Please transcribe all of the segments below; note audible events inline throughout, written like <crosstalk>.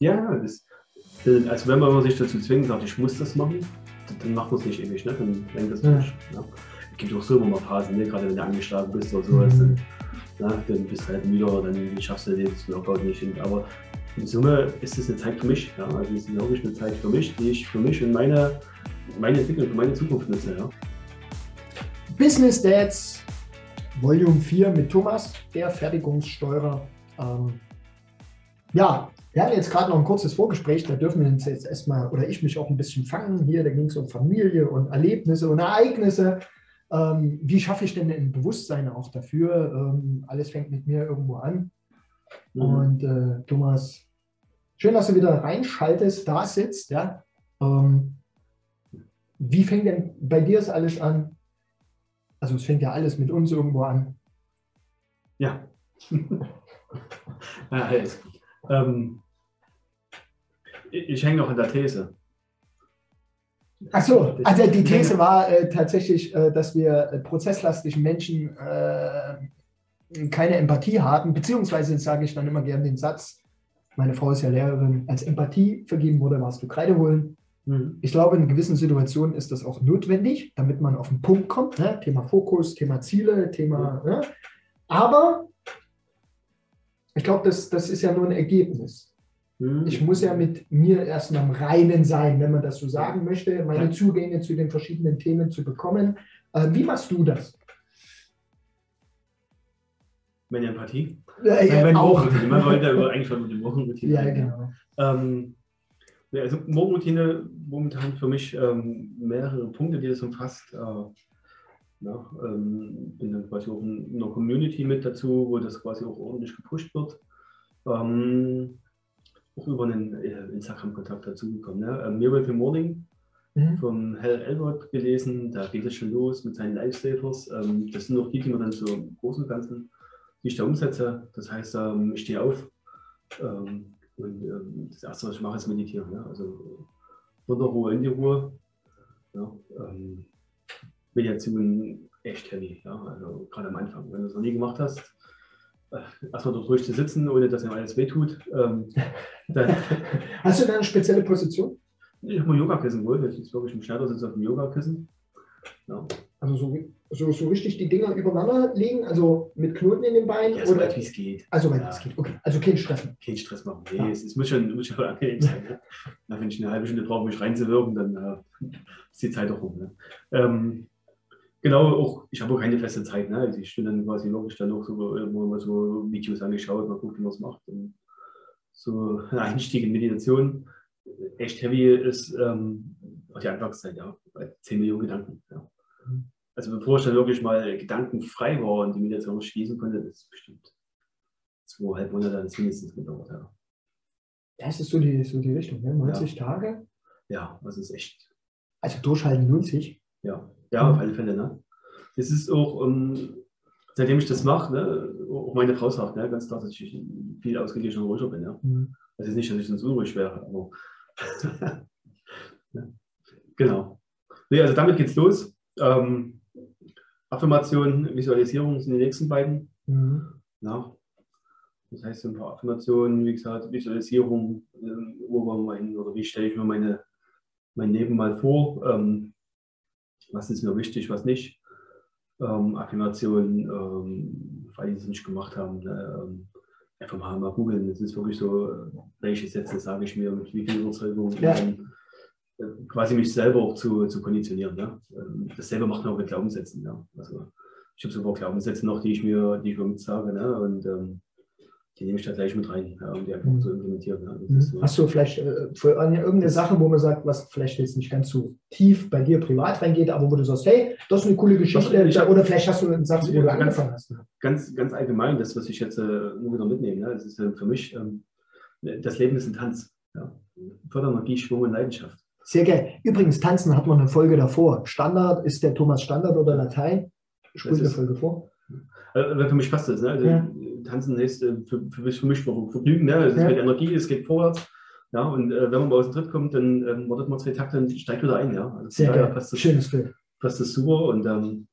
Ja, das, äh, also wenn man sich dazu zwingt, sagt, ich muss das machen, dann macht man es nicht ewig, ne? dann lenkt das durch. Ja. Es gibt auch so immer mal Phasen, ne? gerade wenn du angeschlagen bist oder sowas, Mhm. dann, na, dann bist du halt müder, dann schaffst du das Workout nicht hin. Aber in Summe ist es eine Zeit für mich. Ja? Also es ist wirklich eine Zeit für mich, die ich für mich und meine, meine Entwicklung, für meine Zukunft nutze. Ja? Business Dads Volume 4 mit Thomas, der Fertigungssteurer. Ähm, ja, wir hatten jetzt gerade noch ein kurzes Vorgespräch, da dürfen wir uns jetzt erstmal, oder ich mich auch ein bisschen fangen hier, da ging es um Familie und Erlebnisse und Ereignisse. Ähm, wie schaffe ich denn ein Bewusstsein auch dafür? Ähm, alles fängt mit mir irgendwo an. Mhm. Und äh, Thomas, schön, dass du wieder reinschaltest, da sitzt. Ja? Ähm, wie fängt denn bei dir das alles an? Also es fängt ja alles mit uns irgendwo an. Ja. ja alles gut. Ähm, ich ich hänge noch an der These. Achso, also die These war äh, tatsächlich, äh, dass wir äh, prozesslastigen Menschen äh, keine Empathie haben, beziehungsweise sage ich dann immer gerne den Satz, meine Frau ist ja Lehrerin, als Empathie vergeben wurde, warst du Kreide holen. Mhm. Ich glaube, in gewissen Situationen ist das auch notwendig, damit man auf den Punkt kommt. Ne? Thema Fokus, Thema Ziele, Thema. Ne? Aber ich glaube, das, das ist ja nur ein Ergebnis. Mhm. Ich muss ja mit mir erstmal im Reinen sein, wenn man das so sagen möchte, meine Ja. Zugänge zu den verschiedenen Themen zu bekommen. Äh, wie machst du das? Meine Empathie. Äh, Nein, meine auch. Morgenroutine. Man wollte ja eigentlich schon mit der Morgenroutine. Ja, genau. Ähm, ja, also Morgenroutine momentan für mich ähm, mehrere Punkte, die das umfasst. Äh, ja, ähm, bin dann quasi auch in einer Community mit dazu, wo das quasi auch ordentlich gepusht wird. Ähm, auch über einen äh, Instagram-Kontakt dazugekommen. Ne? Ähm, Miracle Morning Mhm. von Hal Elwood gelesen, da geht es schon los mit seinen Lifesavers. Ähm, das sind noch die, die man dann so im Großen und Ganzen, die ich da umsetze. Das heißt, ähm, ich stehe auf ähm, und ähm, das Erste, was ich mache, ist meditieren. Ne? Also von der Ruhe in die Ruhe. Ja, ähm, Meditation echt heavy, ja? also gerade am Anfang. Wenn du es noch nie gemacht hast, äh, erstmal dort ruhig zu sitzen, ohne dass ihm alles wehtut. Ähm, <laughs> Hast du da eine spezielle Position? ich habe mal Yogakissen geholt, das ist wirklich im Schneidersitz auf dem Yogakissen. Ja. Also so, so, so richtig die Dinger übereinander legen, also mit Knoten in den Beinen? Ja, so oder? weit wie es geht. Also wenn Ja. es geht. Okay, also kein Stress. Kein Stress machen. Nee, Ja. es, es muss schon, muss schon angenehm sein. Ne? Na, wenn ich eine halbe Stunde brauche, um mich reinzuwirken, dann äh, ist die Zeit auch rum. Ne? Ähm, genau, auch, ich habe auch keine feste Zeit. Ne? Also ich bin dann quasi wirklich dann auch so, immer mal so Videos angeschaut, mal gucken, wie man es macht. Und so <laughs> ein Einstieg in Meditation. Echt heavy ist ähm, auch die Anfangszeit, ja. Bei 10 Millionen Gedanken. Ja. Mhm. Also bevor ich dann wirklich mal gedankenfrei war und die Meditation schließen konnte, das ist bestimmt zweieinhalb Monate hat es mindestens gedauert. Ja. Das ist so die, so die Richtung, ne? 90 Tage. ja, das ist echt, Also durchhalten lohnt sich. Ja, ja, auf alle Fälle. Ne? Es ist auch, ähm, seitdem ich das mache, ne, auch meine Frau sagt, ne, ganz klar, dass ich viel ausgeglichener und ruhiger bin. Ja. Mhm. Das ist nicht, dass ich sonst unruhig wäre, aber <laughs> ja. genau. Nee, also damit geht's los. Ähm, Affirmation, Visualisierung sind die nächsten beiden. Mhm. Ja. Das heißt, so ein paar Affirmationen, wie gesagt, Visualisierung, ähm, wo wir hin oder wie stelle ich mir meine, mein Leben mal vor, ähm, was ist mir wichtig, was nicht. Ähm, Affirmationen, ähm, weil die es nicht gemacht haben, ne, ähm, einfach mal, mal googeln. Das ist wirklich so, äh, welche Sätze sage ich mir, mit wie viel Überzeugung, Ja. ähm, äh, quasi mich selber auch zu, zu konditionieren. Ne? Ähm, Dasselbe macht man auch mit Glaubenssätzen. Ja? Also, ich habe so ein paar Glaubenssätze noch, die ich mir, die ich mir mitsage. Ne? Und ähm, die nehme ich da gleich mit rein, ja, um die einfach Mhm. zu implementieren. Ja? Mhm. Hast du vielleicht äh, für irgendeine Sache, wo man sagt, was vielleicht jetzt nicht ganz so tief bei dir privat reingeht, aber wo du sagst, hey, das ist eine coole Geschichte, Was- ich oder vielleicht hast du einen Satz, wo du ganz- angefangen hast. ganz, ganz allgemein, das, was ich jetzt äh, nur wieder mitnehme, ne? das ist äh, für mich, ähm, das Leben ist ein Tanz. Ja? Förderenergie, Schwung und Leidenschaft. Sehr geil. Übrigens, Tanzen hat man eine Folge davor. Standard, ist der Thomas Standard oder Latein? Spult Das eine Folge vor. Äh, für mich passt das. Ne? Also, Ja. Tanzen heißt äh, für, für, mich- für mich Vergnügen. Ne? Es ist Ja. mit Energie, es geht vorwärts. Ja, und äh, wenn man mal aus dem Tritt kommt, dann ähm, wartet man zwei Takte und steigt wieder ein. Ja? Also Sehr geil. passt das, Schönes Bild. passt das super. Und ähm,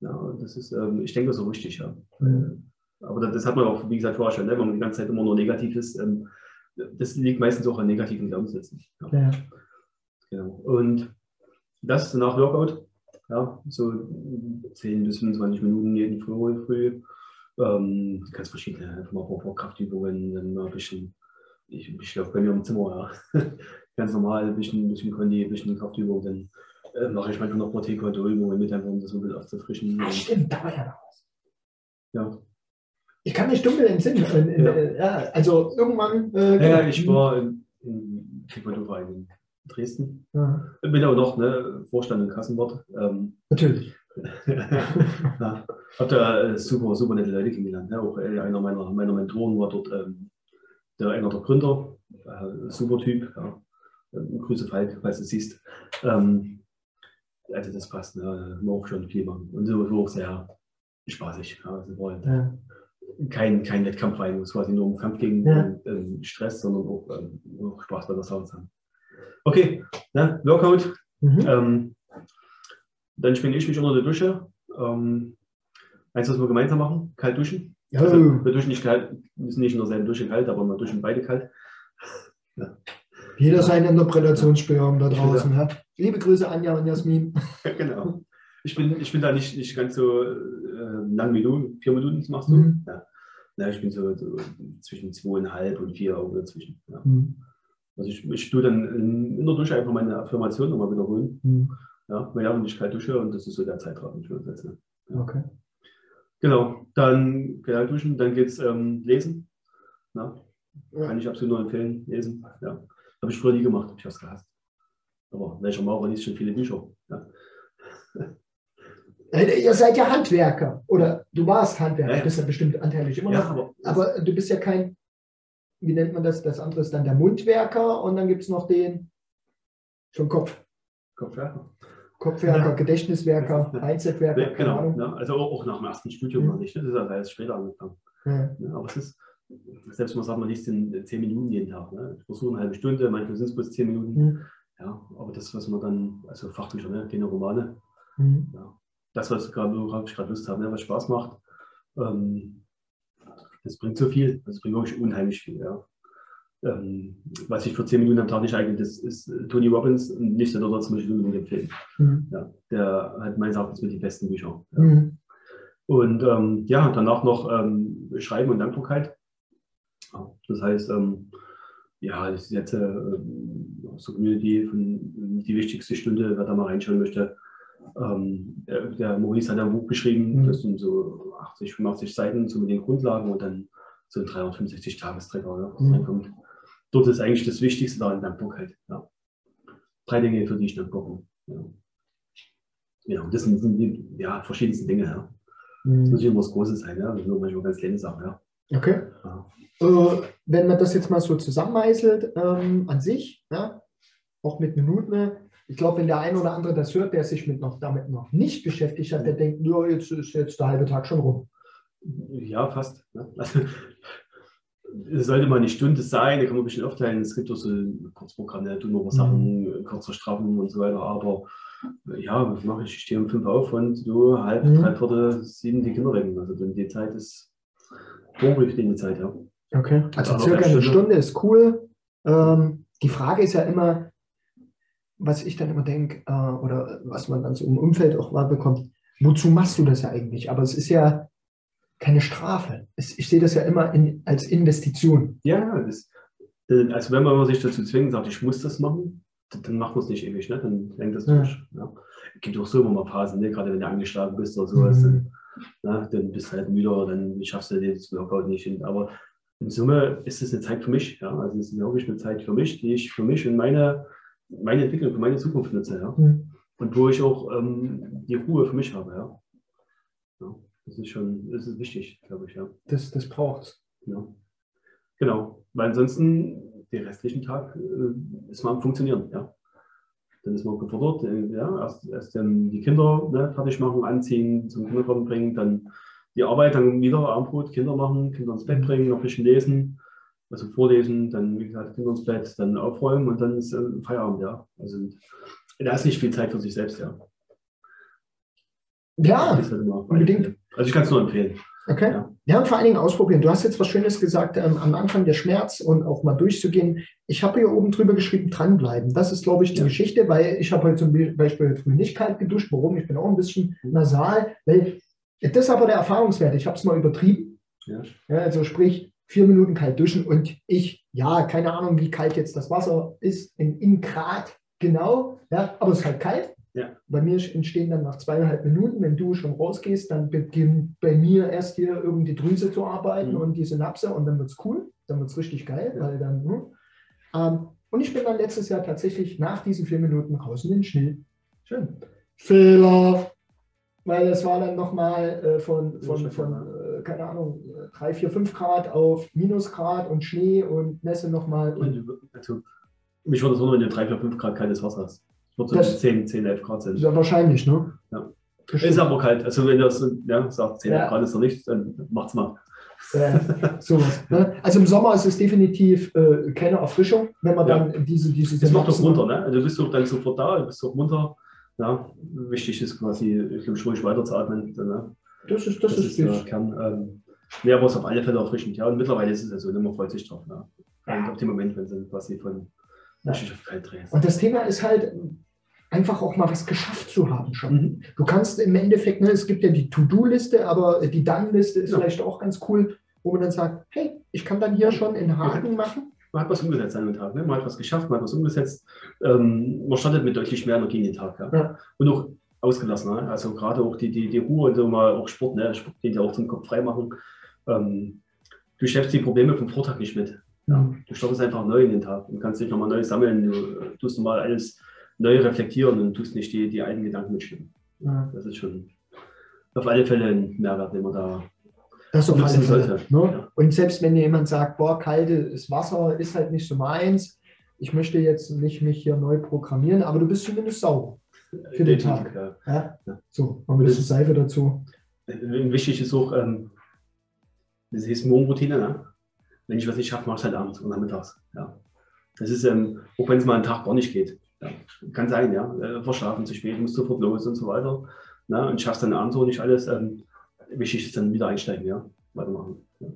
ja, das ist, ähm, ich denke, ist auch wichtig. Ja. Mhm. Aber das, das hat man auch, wie gesagt, vorher schon, ne? wenn man die ganze Zeit immer nur negativ ist, ähm, das liegt meistens auch an negativen Glaubenssätzen. Ja. Ja. Genau. Und das nach Workout, ja, so 10 bis 25 Minuten jeden Früh. früh. Ähm, ganz verschiedene, einfach mal ein paar Kraftübungen, dann mal ein bisschen, ich, ich laufe bei mir im Zimmer, ja. <laughs> ganz normal, ein bisschen, ein bisschen Kondi, ein bisschen Kraftübungen, dann äh, mache ich manchmal noch ein paar Taekwondo-Übungen mit, einfach um das ein bisschen aufzufrischen. Ach, stimmt, da war ja noch was. ja. Ich kann mich dunkel entsinnen. Äh, äh, Ja. ja, also irgendwann. Äh, Ja, ja, genau. ich war im, im Taekwondo-Verein in Dresden. Ja, Bin aber noch ne, Vorstand und Kassenwart. Ähm, natürlich. <laughs> ja, hab da äh, super, super nette Leute kennengelernt. Ne? Auch äh, einer meiner, meiner Mentoren war dort ähm, der, einer der Gründer. Äh, super Typ. Ja. Ähm, Grüße Falk, falls du es siehst. Ähm, also das passt. Ne? Haben auch schon viel machen. Und so war auch sehr spaßig. Ja. Also war halt Ja. kein, kein Wettkampf, es quasi nur um Kampf gegen Ja. ähm, Stress, sondern auch, ähm, auch Spaß bei der zu haben. Okay, ne? Workout. Mhm. Ähm, dann schwinge ich mich unter der Dusche. Ähm, eins, was wir gemeinsam machen, kalt duschen. Ja, Also, wir duschen nicht kalt, wir sind nicht in derselben Dusche kalt, aber wir duschen beide kalt. Jeder seine Interpretationsspielraum da draußen. Ja. Liebe Grüße, Anja und Jasmin. <laughs> genau. Ich bin, ich bin da nicht, nicht ganz so äh, lang wie du. Vier Minuten machst du? Mhm. Ja. Na, ich bin so, so zwischen zweieinhalb und vier Augen dazwischen. Ja. Mhm. Also ich, ich tue dann in, in der Dusche einfach meine Affirmation nochmal wiederholen. Mhm. Ja, während ich kalt dusche und das ist so der Zeitraum, den ich mir setze. Okay. Genau, dann genau duschen, dann geht es ähm, lesen. Ja, Ja. kann ich absolut nur empfehlen, lesen. Ja. Habe ich früher nie gemacht, ich habe es gehasst. Aber welcher Maurer liest schon viele Bücher? Ja. <laughs> Äh, Ihr seid ja Handwerker. Oder du warst Handwerker, Ja, ja. bist ja bestimmt anteilig immer ja, noch. aber, Aber du bist ja kein, wie nennt man das? Das andere ist dann der Mundwerker und dann gibt es noch den vom Kopf. Kopfwerker. Kopfwerker, Gedächtniswerker, Mindsetwerker, Ja, genau, ja, also auch, auch nach dem ersten Studium Mhm. noch nicht. ne? Das ist ja erst später angefangen. Ja. Ne? Aber es ist, selbst wenn man sagt, man liest in zehn Minuten jeden Tag. Ne? Ich versuche eine halbe Stunde, manchmal sind es bloß zehn Minuten. Mhm. Ja, aber das, was man dann, also Fachbücher, ne? keine Romane, Mhm. ja. das, was gerade worauf ich gerade Lust habe, ne? was Spaß macht, ähm, das bringt so viel, das bringt wirklich unheimlich viel. Ja. Ähm, was ich für zehn Minuten am Tag nicht eignet, ist, ist äh, Tony Robbins und nicht der dort zum Beispiel unbedingt empfehlen. Mhm. Ja. Der hat meines Erachtens mit die besten Bücher. Ja. Mhm. Und ähm, ja, danach noch ähm, Schreiben und Dankbarkeit. Das heißt, ähm, ja, ich setze ähm, aus der Community von, die wichtigste Stunde, wer da mal reinschauen möchte. Ähm, der, der Maurice hat ein Buch geschrieben, Mhm. das sind so 80, 85 Seiten mit den Grundlagen und dann so ein 365 Tagesträger, ja, was Mhm. reinkommt. Dort ist eigentlich das Wichtigste daran Dankbarkeit. Ja. Drei Dinge, für die ich dankbar bin. Ja. Ja, und das sind, sind die ja, verschiedensten Dinge. Ja. Das muss Mhm. nicht immer was Großes sein, ja. Das sind manchmal ganz kleine Sachen, ja. Okay. Ja. Äh, wenn man das jetzt mal so zusammenmeißelt ähm, an sich, ja, auch mit Minuten, ich glaube, wenn der ein oder andere das hört, der sich mit noch, damit noch nicht beschäftigt hat, der denkt, ja, jetzt ist jetzt der halbe Tag schon rum. Ja, fast. Ja. Also, es sollte mal eine Stunde sein, da kann man ein bisschen aufteilen. Es gibt auch so Kurzprogramme, tun noch was Sachen, kürzer straffen und so weiter. Aber ja, was mache ich? Ich stehe um fünf auf und so halb, Mhm. drei Viertel, sieben die Kinder wecken. Also die Zeit ist vorrückt Zeit, ja. Okay. Also circa eine eine Stunde. Stunde ist cool. Ähm, die Frage ist ja immer, was ich dann immer denke, äh, oder was man dann so im Umfeld auch mal bekommt, wozu machst du das ja eigentlich? Aber es ist ja keine Strafe. Es, ich sehe das ja immer in, als Investition. Ja, das, äh, also wenn man sich dazu zwingt, sagt, ich muss das machen, dann, dann macht man es nicht ewig, ne? dann hängt das Ja. durch. Ja. Es gibt auch so immer mal Phasen, ne? gerade wenn du angeschlagen bist oder sowas, dann, Mhm. na, dann bist du halt müde dann schaffst du das Workout nicht. hin. Aber in Summe ist es eine Zeit für mich. Ja? Also es ist wirklich eine Zeit für mich, die ich für mich und meine, meine Entwicklung, für meine Zukunft nutze. Ja? Mhm. Und wo ich auch ähm, die Ruhe für mich habe. Ja? Ja, das ist schon das ist wichtig, glaube ich. Ja. Das, das braucht Ja. Genau, weil ansonsten den restlichen Tag äh, ist man am Funktionieren. Ja. Dann ist man gefordert, äh, ja, erst, erst ähm, die Kinder ne, fertig machen, anziehen, zum Kindergarten bringen, dann die Arbeit, dann wieder Abendbrot, Kinder machen, Kinder ins Bett bringen, noch ein bisschen lesen, also vorlesen, dann wie gesagt Kinder ins Bett, dann aufräumen und dann ist äh, Feierabend, ja. Also da ist nicht viel Zeit für sich selbst, ja. Ja, halt unbedingt. Also ich kann es nur empfehlen. Okay. Ja. ja, und vor allen Dingen ausprobieren. Du hast jetzt was Schönes gesagt, ähm, am Anfang der Schmerz und auch mal durchzugehen. Ich habe hier oben drüber geschrieben, dranbleiben. Das ist, glaube ich, die ja. Geschichte, weil ich habe heute zum Beispiel früh nicht kalt geduscht. Warum? Ich bin auch ein bisschen mhm. nasal. Weil, das ist aber der Erfahrungswert. Ich habe es mal übertrieben. Ja. also sprich, vier Minuten kalt duschen und ich, ja, keine Ahnung, wie kalt jetzt das Wasser ist in, in Grad genau, ja, aber es ist halt kalt. Ja. Bei mir entstehen dann nach zweieinhalb Minuten, wenn du schon rausgehst, dann beginnt bei mir erst hier irgendwie die Drüse zu arbeiten mhm. und die Synapse und dann wird es cool, dann wird es richtig geil, ja. weil dann. Hm. Ähm, und ich bin dann letztes Jahr tatsächlich nach diesen vier Minuten raus in den Schnee. Schön. Fehler, weil es war dann nochmal äh, von, von, von äh, keine Ahnung, 3, 4, 5 Grad auf Minusgrad und Schnee und Nässe nochmal. Also, mich würde es wundern, wenn du 3, 4, 5 Grad kaltes Wasser hast. Wird so 10, 10, 11 Grad sein. Ja, wahrscheinlich, ne? Ja. Ist aber kalt. Also wenn das ja, sagt, 10 ja. Grad ist noch nicht, dann macht's mal. Äh, sowas, ne? Also im Sommer ist es definitiv äh, keine Erfrischung, wenn man ja. dann diese diese. Das macht doch runter, ne? Also du bist doch dann sofort da, du bist doch munter. Ja, wichtig ist quasi, ich glaube, ruhig weiter zu atmen. Ne? Das ist das, das ist, ist Kern. Ähm, ja, aber es auf alle Fälle erfrischend. Ja, und mittlerweile ist es ja so, man freut sich drauf. Ne? Und auf den Moment, wenn sie quasi von ja. auf kalt drehen. Und das Thema ist halt, einfach auch mal was geschafft zu haben schon. Mhm. Du kannst im Endeffekt, ne, es gibt ja die To-Do-Liste, aber die Done-Liste ist ja. vielleicht auch ganz cool, wo man dann sagt, hey, ich kann dann hier schon in Haken machen. Man hat was umgesetzt an dem Tag, ne? man hat was geschafft, man hat was umgesetzt. Ähm, man startet mit deutlich mehr Energie in den Tag. Ja? ja. Und auch ausgelassen. Ne? Also gerade auch die, die, die Ruhe und so mal auch Sport, ne? Sport geht ja auch zum Kopf frei machen. Ähm, du schleppst die Probleme vom Vortag nicht mit. Ja? Mhm. Du startest einfach neu in den Tag und kannst dich nochmal neu sammeln. Du tust nochmal alles neu reflektieren und tust nicht die, die alten Gedanken mitstimmen. Ja. Das ist schon auf alle Fälle ein Mehrwert, den man da das auf nutzen sollte. Ne? Ja. Und selbst wenn jemand sagt, boah, kaltes Wasser ist halt nicht so meins, ich möchte jetzt nicht mich hier neu programmieren, aber du bist zumindest sauber für den Tag. Ja. Ja? So, noch ein bisschen Seife dazu. Wichtig ist auch, ähm, das ist Morgenroutine. Ne? Wenn ich was nicht schaffe, mache ich es halt abends und nachmittags. Ja. Das ist, ähm, auch wenn es mal einen Tag gar nicht geht. Ja, kann sein, ja. Äh, verschlafen zu spät, musst sofort los und so weiter. Na, und schaffst dann abends auch nicht alles. Ähm, wichtig ist dann wieder einsteigen, ja. Weitermachen. Ja.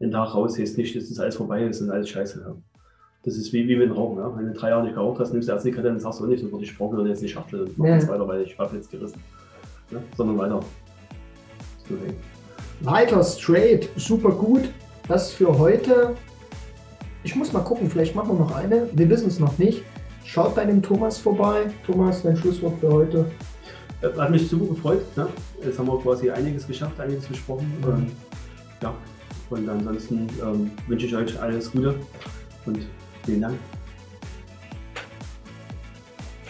Den Tag raus, ist nicht, das ist alles vorbei, das ist alles scheiße. Ja. Das ist wie, wie mit dem Rauchen. Ja. Wenn du drei Jahre nicht geraucht hast, nimmst du erst die Kette, dann sagst du nicht, dann würde ich und jetzt nicht schaffe, dann mach ja. jetzt weiter, weil ich habe jetzt gerissen. Ja. Sondern weiter. Weiter straight, super gut. Das für heute. Ich muss mal gucken, vielleicht machen wir noch eine. Wir wissen es noch nicht. Schaut bei dem Thomas vorbei. Thomas, dein Schlusswort für heute. Äh, hat mich super gefreut. Ne? Jetzt haben wir quasi einiges geschafft, einiges besprochen. Mhm. Ähm, ja, und ansonsten ähm, wünsche ich euch alles Gute und 简单